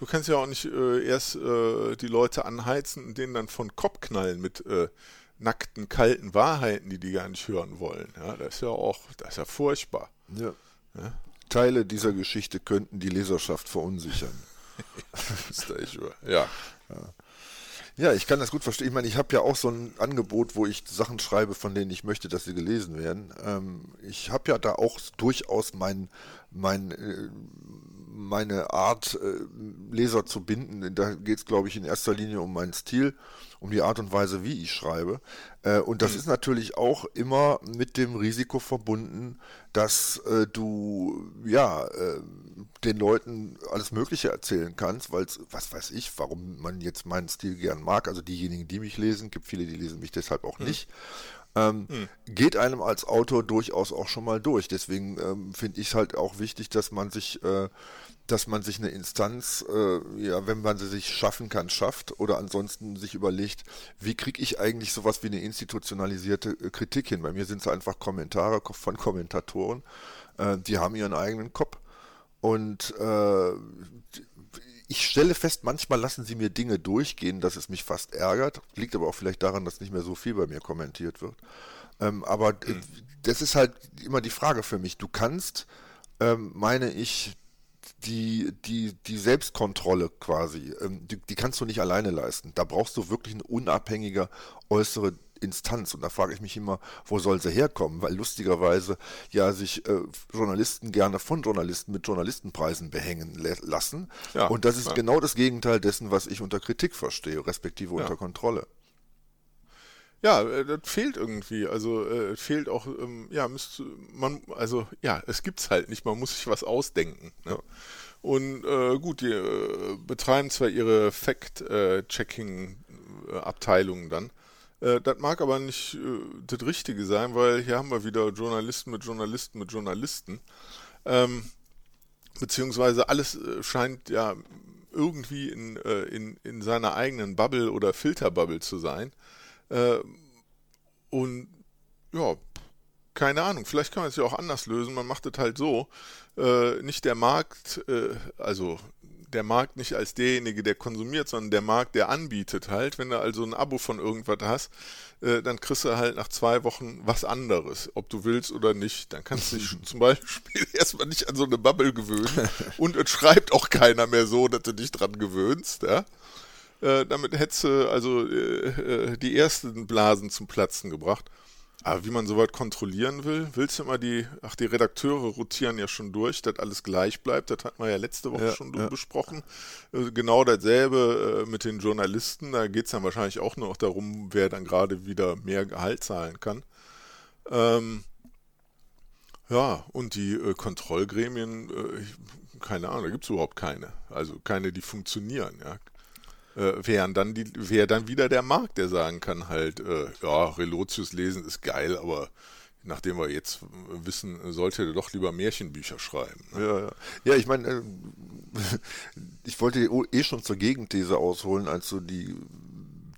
Du kannst ja auch nicht äh, erst äh, die Leute anheizen und denen dann von Kopf knallen mit äh, nackten, kalten Wahrheiten, die die gar nicht hören wollen. Ja, das ist ja auch, das ist ja furchtbar. Ja. ja? Teile dieser Geschichte könnten die Leserschaft verunsichern. ja. Ja. Ich kann das gut verstehen. Ich meine, ich habe ja auch so ein Angebot, wo ich Sachen schreibe, von denen ich möchte, dass sie gelesen werden. Ähm, ich habe ja da auch durchaus mein, mein, äh, meine Art, äh, Leser zu binden. Da geht es, glaube ich, in erster Linie um meinen Stil, um die Art und Weise, wie ich schreibe. Äh, und das mhm. ist natürlich auch immer mit dem Risiko verbunden, dass äh, du, ja, äh, den Leuten alles Mögliche erzählen kannst, weil was weiß ich, warum man jetzt meinen Stil gern mag. Also diejenigen, die mich lesen, gibt viele, die lesen mich deshalb auch hm. nicht. Ähm, hm. Geht einem als Autor durchaus auch schon mal durch. Deswegen ähm, finde ich es halt auch wichtig, dass man sich, äh, dass man sich eine Instanz, äh, ja, wenn man sie sich schaffen kann, schafft oder ansonsten sich überlegt, wie kriege ich eigentlich sowas wie eine institutionalisierte äh, Kritik hin? Bei mir sind es einfach Kommentare von Kommentatoren, äh, die haben ihren eigenen Kopf und äh, ich stelle fest, manchmal lassen sie mir Dinge durchgehen, dass es mich fast ärgert. Liegt aber auch vielleicht daran, dass nicht mehr so viel bei mir kommentiert wird. Ähm, aber mhm. das ist halt immer die Frage für mich. Du kannst, ähm, meine ich, die, die, die Selbstkontrolle quasi, ähm, die, die, kannst du nicht alleine leisten. Da brauchst du wirklich eine unabhängige äußere Instanz. Und da frage ich mich immer, wo soll sie herkommen? Weil lustigerweise ja sich äh, Journalisten gerne von Journalisten mit Journalistenpreisen behängen lassen. Ja, und das ist ja. genau das Gegenteil dessen, was ich unter Kritik verstehe, respektive ja. unter Kontrolle. Ja, äh, das fehlt irgendwie. Also äh, fehlt auch, ähm, ja, müsste man, also ja, es gibt's halt nicht. Man muss sich was ausdenken. Ne? Und äh, gut, die äh, betreiben zwar ihre Fact-Checking-Abteilungen dann, äh, das mag aber nicht äh, das Richtige sein, weil hier haben wir wieder Journalisten mit Journalisten mit Journalisten. Ähm, beziehungsweise alles scheint ja irgendwie in, in, in seiner eigenen Bubble oder Filterbubble zu sein. Äh, und ja, keine Ahnung, vielleicht kann man es ja auch anders lösen. Man macht es halt so, äh, nicht der Markt, äh, also der Markt nicht als derjenige, der konsumiert, sondern der Markt, der anbietet halt. Wenn du also ein Abo von irgendwas hast, äh, dann kriegst du halt nach zwei Wochen was anderes, ob du willst oder nicht. Dann kannst du dich zum Beispiel erstmal nicht an so eine Bubble gewöhnen und es schreibt auch keiner mehr so, dass du dich dran gewöhnst. Ja? Äh, damit hättest du also äh, äh die ersten Blasen zum Platzen gebracht. Aber wie man soweit kontrollieren will, willst du immer die, ach, die Redakteure rotieren ja schon durch, dass alles gleich bleibt. Das hatten wir ja letzte Woche ja, schon ja. besprochen. Äh, genau dasselbe mit den Journalisten. Da geht es dann wahrscheinlich auch nur noch darum, wer dann gerade wieder mehr Gehalt zahlen kann. Ähm, ja, und die äh, Kontrollgremien, äh, keine Ahnung, da gibt es überhaupt keine. Also keine, die funktionieren, ja äh, wären dann die, wäre dann wieder der Markt, der sagen kann halt, äh, ja, Relotius lesen ist geil, aber nachdem wir jetzt wissen, sollte er doch lieber Märchenbücher schreiben. Ne? Ja, ja. ja, ich meine, äh, ich wollte eh schon zur Gegenthese ausholen, als du die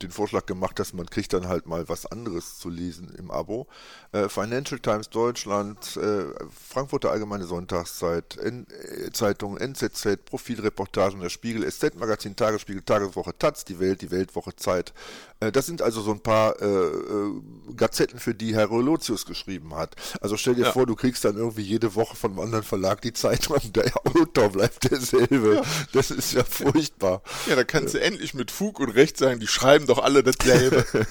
den Vorschlag gemacht hast, man kriegt dann halt mal was anderes zu lesen im Abo. Äh, Financial Times Deutschland, äh, Frankfurter Allgemeine Sonntagszeit, N äh, Zeitung, NZZ, Profilreportagen der Spiegel, SZ Magazin, Tagesspiegel, Tageswoche, Taz, die Welt, die Weltwoche, Zeit. Äh, das sind also so ein paar äh, äh, Gazetten, für die Herr Rolotius geschrieben hat. Also stell dir ja. vor, du kriegst dann irgendwie jede Woche von einem anderen Verlag die Zeitung und der Autor bleibt derselbe. Ja. Das ist ja furchtbar. Ja, da kannst du endlich mit Fug und Recht sagen, die schreiben doch alle dasselbe.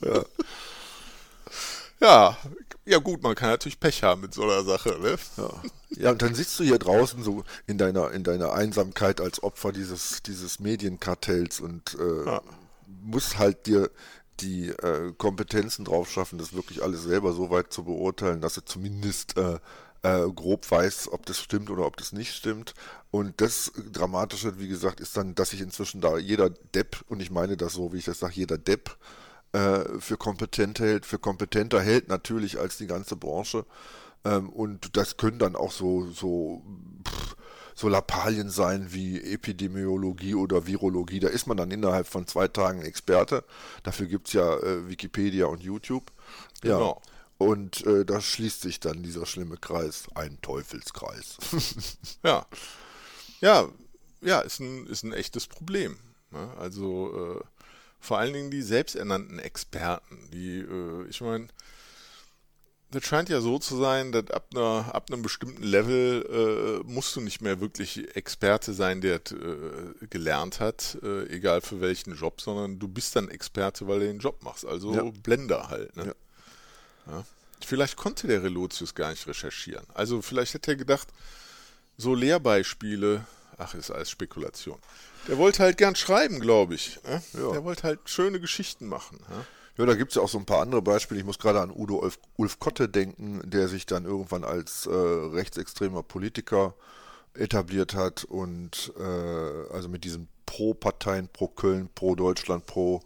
ja. ja. Ja, gut, man kann natürlich Pech haben mit so einer Sache, ne? Ja. ja, und dann sitzt du hier draußen so in deiner, in deiner Einsamkeit als Opfer dieses, dieses Medienkartells und äh, ja. musst halt dir die äh, Kompetenzen drauf schaffen, das wirklich alles selber so weit zu beurteilen, dass sie zumindest äh, äh, grob weiß, ob das stimmt oder ob das nicht stimmt. Und das Dramatische, wie gesagt, ist dann, dass sich inzwischen da jeder Depp, und ich meine das so, wie ich das sage, jeder Depp äh, für kompetent hält, für kompetenter hält natürlich als die ganze Branche. Ähm, und das können dann auch so, so, pff, so Lappalien sein wie Epidemiologie oder Virologie. Da ist man dann innerhalb von zwei Tagen Experte. Dafür gibt es ja äh, Wikipedia und YouTube. Ja. Und äh, da schließt sich dann dieser schlimme Kreis, ein Teufelskreis. ja. Ja, ja, ist ein, ist ein echtes Problem. Ne? Also äh, vor allen Dingen die selbsternannten Experten, die, äh, ich meine, das scheint ja so zu sein, dass ab, einer, ab einem bestimmten Level äh, musst du nicht mehr wirklich Experte sein, der äh, gelernt hat, äh, egal für welchen Job, sondern du bist dann Experte, weil du den Job machst. Also ja. Blender halt. Ne? Ja. Ja. Vielleicht konnte der Relotius gar nicht recherchieren. Also vielleicht hätte er gedacht, so Lehrbeispiele, ach, ist alles Spekulation. Der wollte halt gern schreiben, glaube ich. Ne? Ja. Der wollte halt schöne Geschichten machen. Ja? Ja, da gibt es ja auch so ein paar andere Beispiele. Ich muss gerade an Udo Ulf, Ulf Kotte denken, der sich dann irgendwann als äh, rechtsextremer Politiker etabliert hat und äh, also mit diesen Pro-Parteien, pro Köln, pro Deutschland, pro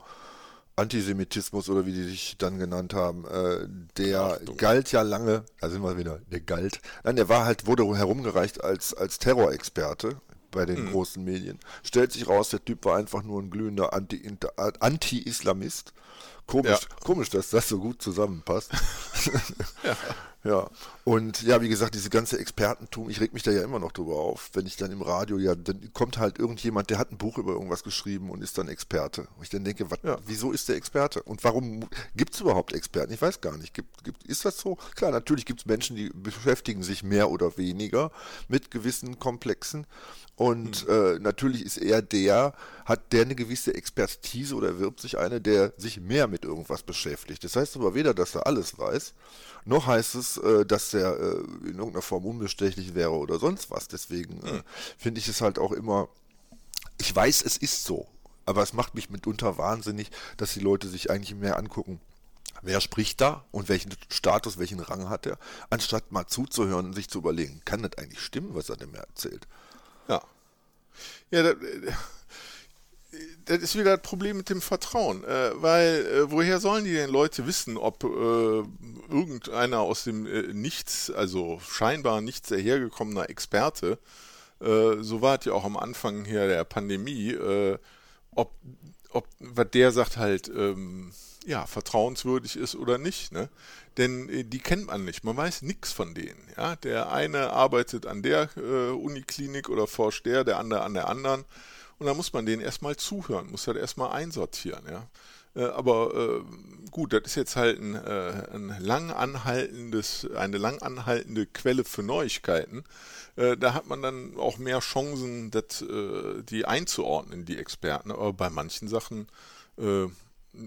Antisemitismus oder wie die sich dann genannt haben, äh, der Achtung. galt ja lange, da sind wir wieder, der galt, nein, der war halt, wurde herumgereicht als, als Terrorexperte bei den mhm. großen Medien. Stellt sich raus, der Typ war einfach nur ein glühender Anti-Islamist. Komisch, ja. komisch, dass das so gut zusammenpasst. ja. Ja, und ja, wie gesagt, diese ganze Expertentum, ich reg mich da ja immer noch drüber auf, wenn ich dann im Radio, ja, dann kommt halt irgendjemand, der hat ein Buch über irgendwas geschrieben und ist dann Experte. Und ich dann denke, wat, ja. wieso ist der Experte? Und warum gibt es überhaupt Experten? Ich weiß gar nicht. Gibt, gibt, ist das so? Klar, natürlich gibt es Menschen, die beschäftigen sich mehr oder weniger mit gewissen Komplexen. Und mhm. äh, natürlich ist er der, hat der eine gewisse Expertise oder erwirbt sich eine, der sich mehr mit irgendwas beschäftigt. Das heißt aber weder, dass er alles weiß, noch heißt es, äh, dass er äh, in irgendeiner Form unbestechlich wäre oder sonst was. Deswegen äh, hm. finde ich es halt auch immer, ich weiß, es ist so, aber es macht mich mitunter wahnsinnig, dass die Leute sich eigentlich mehr angucken, wer spricht da und welchen Status, welchen Rang hat er, anstatt mal zuzuhören und sich zu überlegen, kann das eigentlich stimmen, was er dem erzählt? Ja. Ja, da, das ist wieder das Problem mit dem Vertrauen, äh, weil äh, woher sollen die denn Leute wissen, ob äh, irgendeiner aus dem äh, Nichts, also scheinbar nichts dahergekommener Experte, äh, so war es ja auch am Anfang hier der Pandemie, äh, ob, ob was der sagt halt, ähm, ja, vertrauenswürdig ist oder nicht, ne? Denn die kennt man nicht, man weiß nichts von denen, ja. Der eine arbeitet an der Uniklinik oder forscht der, der andere an der anderen. Und da muss man denen erstmal zuhören, muss halt erstmal einsortieren, ja. Äh, aber äh, gut, das ist jetzt halt ein, äh, ein lang anhaltendes, eine lang anhaltende Quelle für Neuigkeiten. Äh, da hat man dann auch mehr Chancen, das, äh, die einzuordnen, die Experten. Aber bei manchen Sachen äh,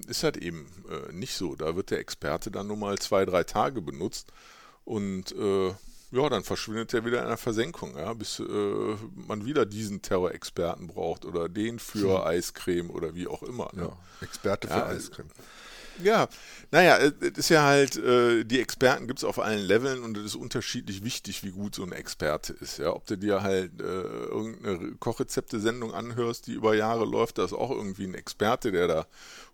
ist halt eben nicht so. Da wird der Experte dann nur mal zwei, drei Tage benutzt und ja, dann verschwindet er wieder in einer Versenkung, ja, bis äh, man wieder diesen Terrorexperten braucht oder den für hm. Eiscreme oder wie auch immer. Ne? Ja, Experte für ja, Eiscreme. Ja, naja, es ist ja halt, äh, die Experten gibt es auf allen Leveln und es ist unterschiedlich wichtig, wie gut so ein Experte ist. Ja, ob du dir halt äh, irgendeine Kochrezepte-Sendung anhörst, die über Jahre läuft, da ist auch irgendwie ein Experte, der da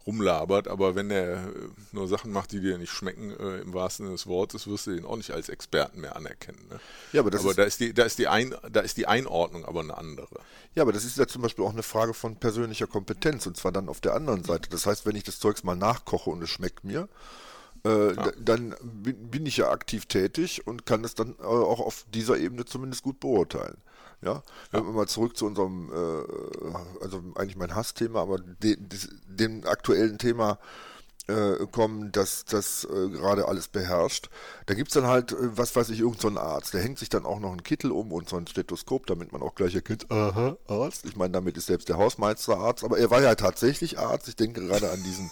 rumlabert, aber wenn er äh, nur Sachen macht, die dir nicht schmecken, äh, im wahrsten Sinne des Wortes, wirst du den auch nicht als Experten mehr anerkennen. Ne? Ja, aber, aber ist da, ist die, da, ist die Ein, da ist die Einordnung aber eine andere. Ja, aber das ist ja zum Beispiel auch eine Frage von persönlicher Kompetenz und zwar dann auf der anderen Seite. Das heißt, wenn ich das Zeugs mal nachkoche und es schmeckt mir, äh, ja. dann bin ich ja aktiv tätig und kann es dann äh, auch auf dieser Ebene zumindest gut beurteilen. Ja, wenn wir mal zurück zu unserem, äh, also eigentlich mein Hassthema, aber de, de, dem aktuellen Thema äh, kommen, dass das äh, gerade alles beherrscht. Da gibt es dann halt, was weiß ich, irgendeinen so Arzt, der hängt sich dann auch noch einen Kittel um und so ein Stethoskop, damit man auch gleich erkennt, aha, Arzt. Ich meine, damit ist selbst der Hausmeister Arzt, aber er war ja tatsächlich Arzt. Ich denke gerade an diesen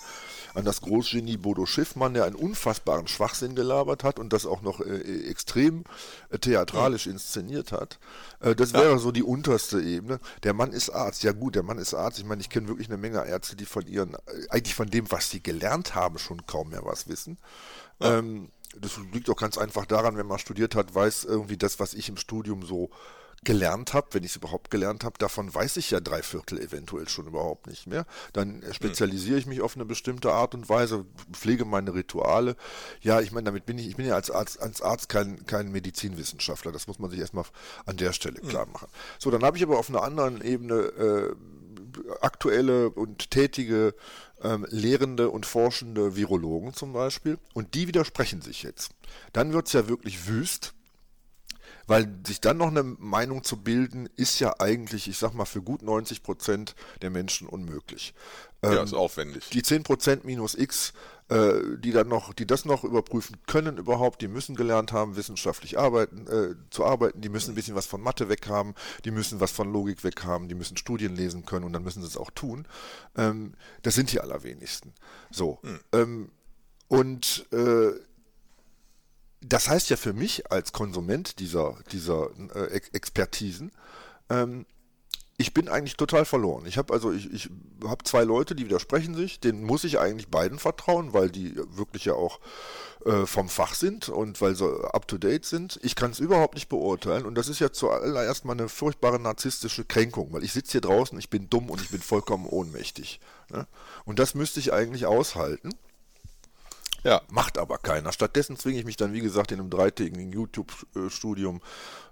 an das Großgenie Bodo Schiffmann, der einen unfassbaren Schwachsinn gelabert hat und das auch noch äh, extrem äh, theatralisch inszeniert hat. Äh, das wäre ja. so die unterste Ebene. Der Mann ist Arzt. Ja gut, der Mann ist Arzt. Ich meine, ich kenne wirklich eine Menge Ärzte, die von ihren, äh, eigentlich von dem, was sie gelernt haben, schon kaum mehr was wissen. Ja. Ähm, das liegt auch ganz einfach daran, wenn man studiert hat, weiß irgendwie das, was ich im Studium so gelernt habe, wenn ich es überhaupt gelernt habe, davon weiß ich ja drei Viertel eventuell schon überhaupt nicht mehr. Dann spezialisiere ich mich auf eine bestimmte Art und Weise, pflege meine Rituale. Ja, ich meine, damit bin ich, ich bin ja als Arzt, als Arzt kein, kein Medizinwissenschaftler. Das muss man sich erstmal an der Stelle klar machen. So, dann habe ich aber auf einer anderen Ebene äh, aktuelle und tätige ähm, lehrende und forschende Virologen zum Beispiel. Und die widersprechen sich jetzt. Dann wird es ja wirklich wüst weil sich dann noch eine Meinung zu bilden, ist ja eigentlich, ich sag mal, für gut 90 Prozent der Menschen unmöglich. Ja, ähm, ist aufwendig. Die 10 Prozent minus X, äh, die dann noch, die das noch überprüfen können überhaupt, die müssen gelernt haben, wissenschaftlich arbeiten, äh, zu arbeiten, die müssen ein bisschen was von Mathe weg haben, die müssen was von Logik weg haben, die müssen Studien lesen können und dann müssen sie es auch tun. Ähm, das sind die allerwenigsten. So. Hm. Ähm, und äh, das heißt ja für mich als Konsument dieser, dieser äh, Expertisen, ähm, ich bin eigentlich total verloren. Ich habe also ich, ich habe zwei Leute, die widersprechen sich. Denen muss ich eigentlich beiden vertrauen, weil die wirklich ja auch äh, vom Fach sind und weil sie up to date sind. Ich kann es überhaupt nicht beurteilen und das ist ja zuallererst mal eine furchtbare narzisstische Kränkung, weil ich sitze hier draußen, ich bin dumm und ich bin vollkommen ohnmächtig. Ne? Und das müsste ich eigentlich aushalten. Ja. Macht aber keiner. Stattdessen zwinge ich mich dann, wie gesagt, in einem dreitägigen YouTube-Studium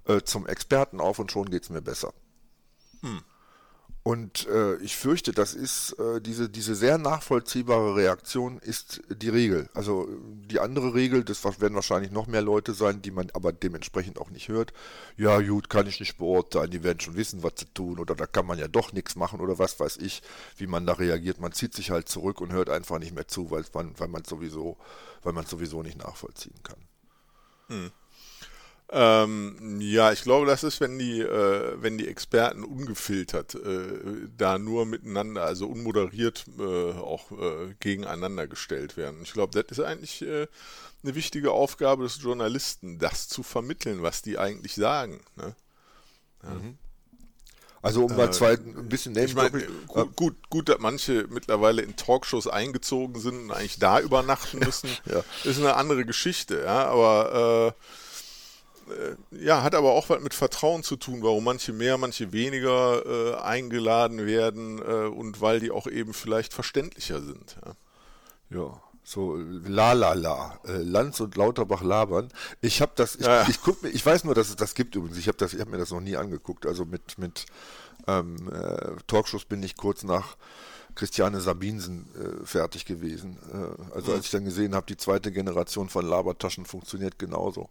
äh, zum Experten auf und schon geht es mir besser. Hm. Und äh, ich fürchte, das ist äh, diese, diese sehr nachvollziehbare Reaktion ist die Regel. Also die andere Regel, das werden wahrscheinlich noch mehr Leute sein, die man aber dementsprechend auch nicht hört. Ja, gut, kann ich nicht beurteilen, die werden schon wissen, was sie tun oder da kann man ja doch nichts machen oder was weiß ich, wie man da reagiert. Man zieht sich halt zurück und hört einfach nicht mehr zu, weil man, weil man sowieso, weil man sowieso nicht nachvollziehen kann. Hm. Ähm, ja, ich glaube, das ist, wenn die, äh, wenn die Experten ungefiltert äh, da nur miteinander, also unmoderiert äh, auch äh, gegeneinander gestellt werden. Ich glaube, das ist eigentlich äh, eine wichtige Aufgabe des Journalisten, das zu vermitteln, was die eigentlich sagen. Ne? Ja. Mhm. Also um mal zwei ein bisschen Name ich mein, gut, gut, gut, dass manche mittlerweile in Talkshows eingezogen sind und eigentlich da übernachten müssen, ja. ist eine andere Geschichte, ja, aber äh, äh, ja, hat aber auch was mit Vertrauen zu tun, warum manche mehr, manche weniger äh, eingeladen werden äh, und weil die auch eben vielleicht verständlicher sind. Ja, ja so la la la, äh, Lanz und Lauterbach labern. Ich habe das, ich, ja, ja. ich guck mir, ich weiß nur, dass es das gibt übrigens. Ich habe das, ich habe mir das noch nie angeguckt. Also mit mit ähm, äh, Talkshows bin ich kurz nach Christiane Sabinsen äh, fertig gewesen. Äh, also als ich dann gesehen habe, die zweite Generation von Labertaschen funktioniert genauso,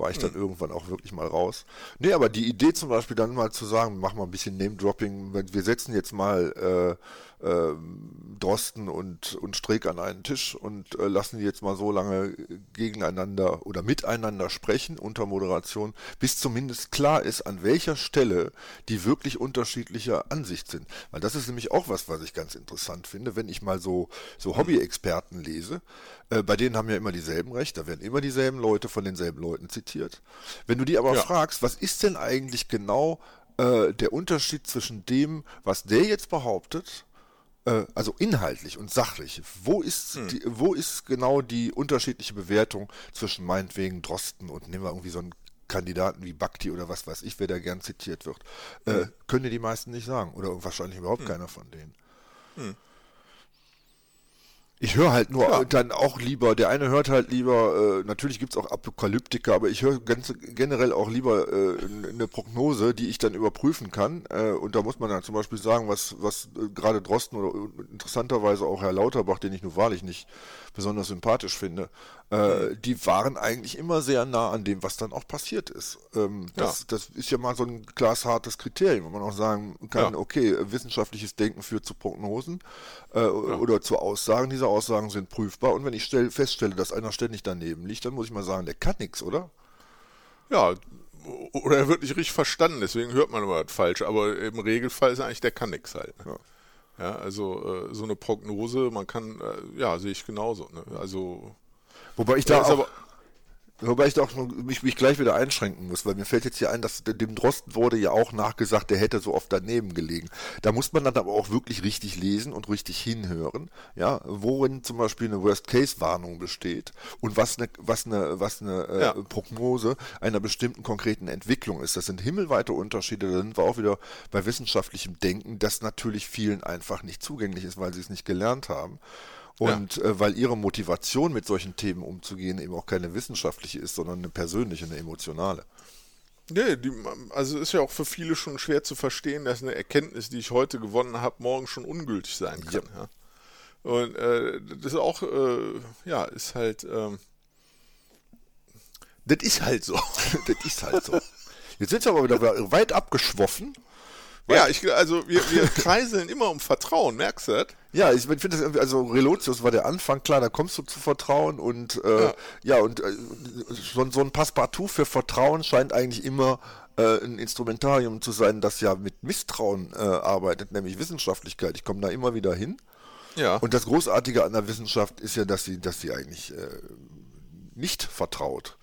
war ich dann mhm. irgendwann auch wirklich mal raus. Nee, aber die Idee zum Beispiel dann mal zu sagen, mach mal ein bisschen Name-Dropping, wir setzen jetzt mal äh, äh, Drosten und, und Streeck an einen Tisch und äh, lassen die jetzt mal so lange gegeneinander oder miteinander sprechen unter Moderation, bis zumindest klar ist, an welcher Stelle die wirklich unterschiedlicher Ansicht sind. Weil das ist nämlich auch was, was ich ganz interessant finde, wenn ich mal so, so Hobby-Experten lese. Äh, bei denen haben ja immer dieselben Recht, da werden immer dieselben Leute von denselben Leuten zitiert. Wenn du die aber ja. fragst, was ist denn eigentlich genau äh, der Unterschied zwischen dem, was der jetzt behauptet, äh, also inhaltlich und sachlich, wo ist, hm. die, wo ist genau die unterschiedliche Bewertung zwischen meinetwegen Drosten und nehmen wir irgendwie so einen Kandidaten wie Bakti oder was weiß ich, wer da gern zitiert wird, äh, hm. können dir die meisten nicht sagen oder wahrscheinlich überhaupt hm. keiner von denen. Hm. Ich höre halt nur ja. dann auch lieber, der eine hört halt lieber, äh, natürlich gibt's auch Apokalyptiker, aber ich höre ganz generell auch lieber äh, eine Prognose, die ich dann überprüfen kann. Äh, und da muss man dann zum Beispiel sagen, was, was äh, gerade Drosten oder interessanterweise auch Herr Lauterbach, den ich nur wahrlich nicht besonders sympathisch finde, äh, die waren eigentlich immer sehr nah an dem, was dann auch passiert ist. Ähm, das, ja. das ist ja mal so ein glashartes Kriterium, wo man auch sagen kann, ja. okay, wissenschaftliches Denken führt zu Prognosen äh, ja. oder zu Aussagen. Diese Aussagen sind prüfbar und wenn ich stell, feststelle, dass einer ständig daneben liegt, dann muss ich mal sagen, der kann nichts, oder? Ja, oder er wird nicht richtig verstanden, deswegen hört man immer das falsch, aber im Regelfall ist eigentlich, der kann nichts halt. Ne? Ja, also äh, so eine Prognose, man kann, äh, ja, sehe ich genauso. Ne? Also Wobei ich da auch, Wobei ich da auch mich, mich gleich wieder einschränken muss, weil mir fällt jetzt hier ein, dass dem Drosten wurde ja auch nachgesagt, der hätte so oft daneben gelegen. Da muss man dann aber auch wirklich richtig lesen und richtig hinhören, ja, worin zum Beispiel eine Worst-Case-Warnung besteht und was eine, was eine, was eine äh, ja. Prognose einer bestimmten konkreten Entwicklung ist. Das sind himmelweite Unterschiede. Da sind wir auch wieder bei wissenschaftlichem Denken, das natürlich vielen einfach nicht zugänglich ist, weil sie es nicht gelernt haben. Und ja. äh, weil ihre Motivation mit solchen Themen umzugehen eben auch keine wissenschaftliche ist, sondern eine persönliche, eine emotionale. Nee, die, also ist ja auch für viele schon schwer zu verstehen, dass eine Erkenntnis, die ich heute gewonnen habe, morgen schon ungültig sein kann. Ja. ja. Und äh, das ist auch, äh, ja, ist halt, ähm, das ist halt so. das ist halt so. Jetzt sind wir aber wieder weit abgeschwoffen. Ja, ich, also wir, wir kreiseln immer um Vertrauen, merkst du das? Ja, ich finde das irgendwie, also Relotius war der Anfang, klar, da kommst du zu Vertrauen und äh, ja. ja, und äh, so, so, ein Passepartout für Vertrauen scheint eigentlich immer äh, ein Instrumentarium zu sein, das ja mit Misstrauen äh, arbeitet, nämlich Wissenschaftlichkeit. Ich komme da immer wieder hin. Ja. Und das Großartige an der Wissenschaft ist ja, dass sie, dass sie eigentlich äh, nicht vertraut.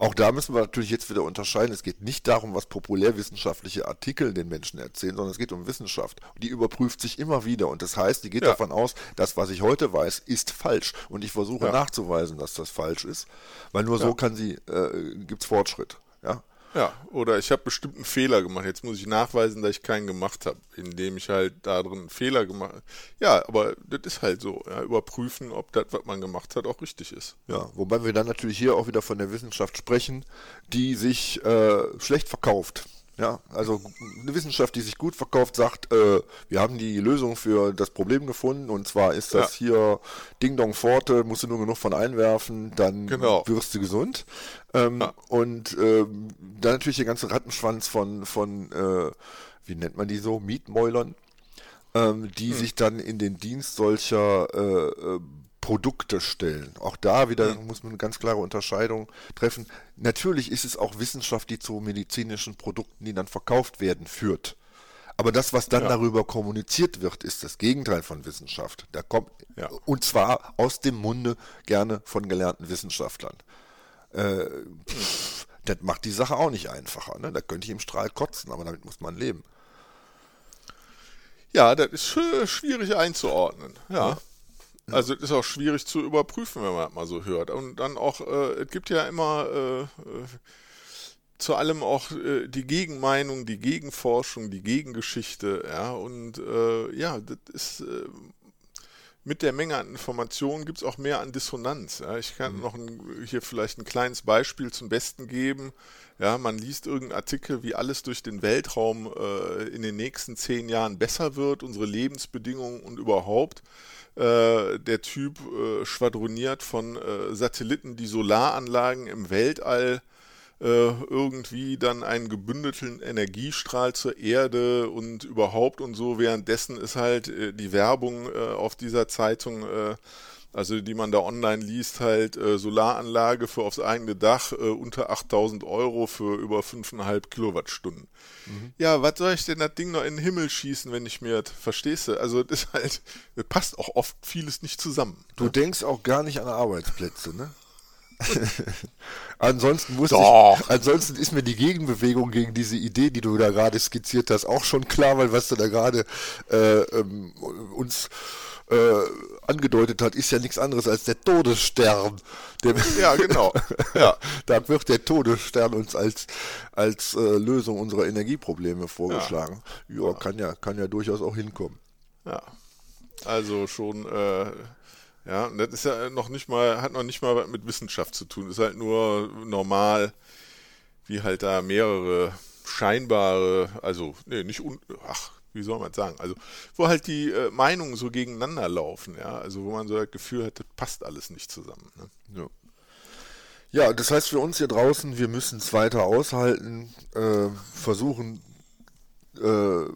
Auch da müssen wir natürlich jetzt wieder unterscheiden. Es geht nicht darum, was populärwissenschaftliche Artikel den Menschen erzählen, sondern es geht um Wissenschaft. Die überprüft sich immer wieder. Und das heißt, die geht ja. davon aus, das, was ich heute weiß, ist falsch. Und ich versuche ja. nachzuweisen, dass das falsch ist. Weil nur ja. so kann sie, äh, gibt es Fortschritt. Ja? Ja, oder ich habe bestimmt einen Fehler gemacht. Jetzt muss ich nachweisen, dass ich keinen gemacht habe, indem ich halt da drin einen Fehler gemacht habe. Ja, aber das ist halt so. Ja, überprüfen, ob das, was man gemacht hat, auch richtig ist. Ja, wobei wir dann natürlich hier auch wieder von der Wissenschaft sprechen, die sich äh, schlecht verkauft. Ja, also eine Wissenschaft, die sich gut verkauft, sagt, äh, wir haben die Lösung für das Problem gefunden und zwar ist das ja. hier Ding Dong Forte, musst du nur genug von einwerfen, dann genau. wirst du gesund. Ähm, ja. Und äh, dann natürlich der ganze Rattenschwanz von, von äh, wie nennt man die so, Mietmäulern, ähm, die hm. sich dann in den Dienst solcher äh, äh Produkte stellen. Auch da wieder mhm. muss man eine ganz klare Unterscheidung treffen. Natürlich ist es auch Wissenschaft, die zu medizinischen Produkten, die dann verkauft werden, führt. Aber das, was dann ja. darüber kommuniziert wird, ist das Gegenteil von Wissenschaft. Da kommt, ja. Und zwar aus dem Munde gerne von gelernten Wissenschaftlern. Äh, pff, das macht die Sache auch nicht einfacher. Ne? Da könnte ich im Strahl kotzen, aber damit muss man leben. Ja, das ist schwierig einzuordnen. Ja. Also es ist auch schwierig zu überprüfen, wenn man das mal so hört. Und dann auch, äh, es gibt ja immer äh, äh, zu allem auch äh, die Gegenmeinung, die Gegenforschung, die Gegengeschichte, ja. Und äh, ja, das ist äh, mit der Menge an Informationen gibt es auch mehr an Dissonanz. Ja. Ich kann mhm. noch ein, hier vielleicht ein kleines Beispiel zum Besten geben. Ja, man liest irgendeinen Artikel, wie alles durch den Weltraum äh, in den nächsten zehn Jahren besser wird, unsere Lebensbedingungen und überhaupt. Äh, der Typ äh, schwadroniert von äh, Satelliten, die Solaranlagen im Weltall äh, irgendwie dann einen gebündelten Energiestrahl zur Erde und überhaupt und so. Währenddessen ist halt äh, die Werbung auf dieser Zeitung also die man da online liest, halt äh, Solaranlage für aufs eigene Dach äh, unter 8000 Euro für über 5,5 Kilowattstunden. Mhm. Ja, was soll ich denn das Ding noch in den Himmel schießen, wenn ich mir das, verstehst du? Also das ist halt, das passt auch oft vieles nicht zusammen. Du ne? denkst auch gar nicht an Arbeitsplätze, ne? ansonsten muss ich, ansonsten ist mir die Gegenbewegung gegen diese Idee, die du da gerade skizziert hast, auch schon klar, weil was du da gerade äh, ähm, uns äh, angedeutet hat, ist ja nichts anderes als der Todesstern. Der, ja, genau. Ja. da wird der Todesstern uns als, als äh, Lösung unserer Energieprobleme vorgeschlagen. Ja. ja, kann ja, kann ja durchaus auch hinkommen. Ja. Also schon, äh, ja, das ist ja noch nicht mal, hat noch nicht mal mit Wissenschaft zu tun. Ist halt nur normal, wie halt da mehrere scheinbare, also, nee, nicht un, ach, wie soll man sagen, also wo halt die äh, Meinungen so gegeneinander laufen, ja, also wo man so das Gefühl hat, das passt alles nicht zusammen. Ne? Ja. ja. das heißt für uns hier draußen, wir müssen es weiter aushalten, äh, versuchen äh,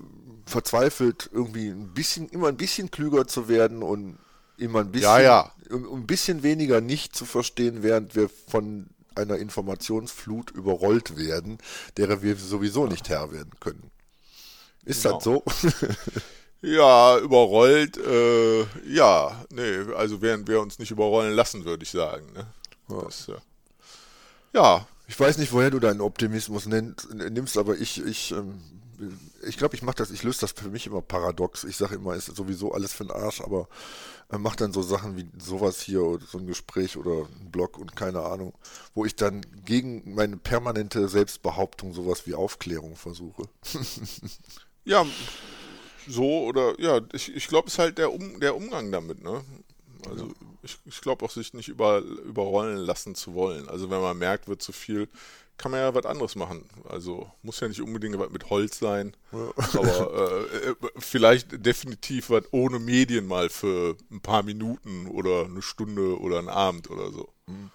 verzweifelt irgendwie ein bisschen, immer ein bisschen klüger zu werden und immer ein bisschen, ja, ja. Ein bisschen weniger nicht zu verstehen, während wir von einer Informationsflut überrollt werden, derer wir sowieso nicht Herr werden können. Ist genau. das so? Ja, überrollt, äh, ja, nee, also während wir uns nicht überrollen lassen, würde ich sagen. Ne? Das, äh, ja. Ich weiß nicht, woher du deinen Optimismus nimmst, aber ich, ich, ähm, ich glaube, ich mache das, ich löse das für mich immer paradox. Ich sage immer, ist sowieso alles für den Arsch, aber äh, mache dann so Sachen wie sowas hier oder so ein Gespräch oder ein Blog und keine Ahnung, wo ich dann gegen meine permanente Selbstbehauptung sowas wie Aufklärung versuche. ja, so oder ja, ich, ich glaube, es ist halt der, um, der Umgang damit, ne? Also ja. ich, ich glaube auch, sich nicht über, überrollen lassen zu wollen. Also wenn man merkt, wird zu viel, kann man ja was anderes machen. Also muss ja nicht unbedingt was mit Holz sein, ja. aber äh, äh, vielleicht definitiv was ohne Medien mal für ein paar Minuten oder eine Stunde oder einen Abend oder so. Mhm.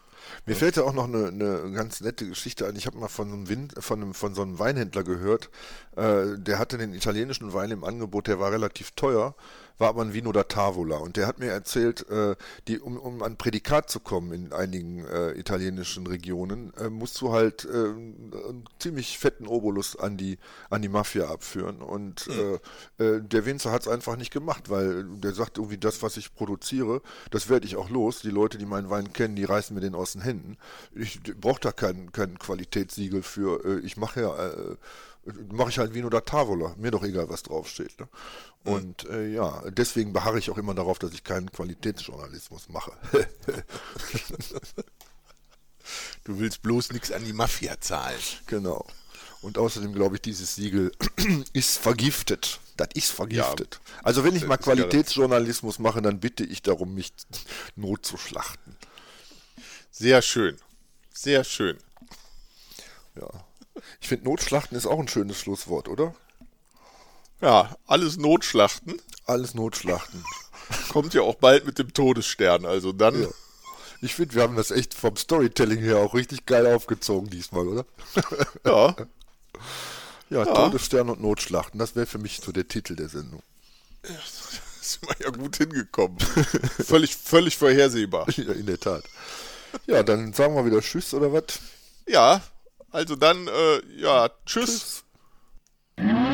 Mir fällt ja auch noch eine, eine ganz nette Geschichte ein. Ich habe mal von einem, Wind, von, einem, von so einem Weinhändler gehört, äh, der hatte den italienischen Wein im Angebot, der war relativ teuer war aber ein Vino da Tavola. Und der hat mir erzählt, äh, die, um, um an Prädikat zu kommen in einigen äh, italienischen Regionen, äh, musst du halt äh, einen ziemlich fetten Obolus an die, an die Mafia abführen. Und mhm. äh, der Winzer hat es einfach nicht gemacht, weil der sagt irgendwie, das, was ich produziere, das werde ich auch los. Die Leute, die meinen Wein kennen, die reißen mir den aus den Händen. Ich brauche da kein, kein Qualitätssiegel für, äh, ich mache ja mache ich halt Vino da Tavola. Mir doch egal, was draufsteht. Ne? Und äh, ja, deswegen beharre ich auch immer darauf, dass ich keinen Qualitätsjournalismus mache. du willst bloß nichts an die Mafia zahlen. Genau. Und außerdem glaube ich, dieses Siegel ist vergiftet. Das ist vergiftet. Ja, also wenn ich mal Qualitätsjournalismus mache, dann bitte ich darum, mich notzuschlachten. Sehr schön. Sehr schön. Ja. Ich finde, Notschlachten ist auch ein schönes Schlusswort, oder? Ja, alles Notschlachten. Alles Notschlachten. Kommt ja auch bald mit dem Todesstern, also dann. Ja. Ich finde, wir haben das echt vom Storytelling her auch richtig geil aufgezogen diesmal, oder? Ja. ja, ja. Todesstern und Notschlachten, das wäre für mich so der Titel der Sendung. Ja, sind wir ja gut hingekommen. völlig, völlig vorhersehbar. Ja, in der Tat. Ja, dann sagen wir wieder Tschüss oder was? Ja, also dann, äh, ja, tschüss. tschüss.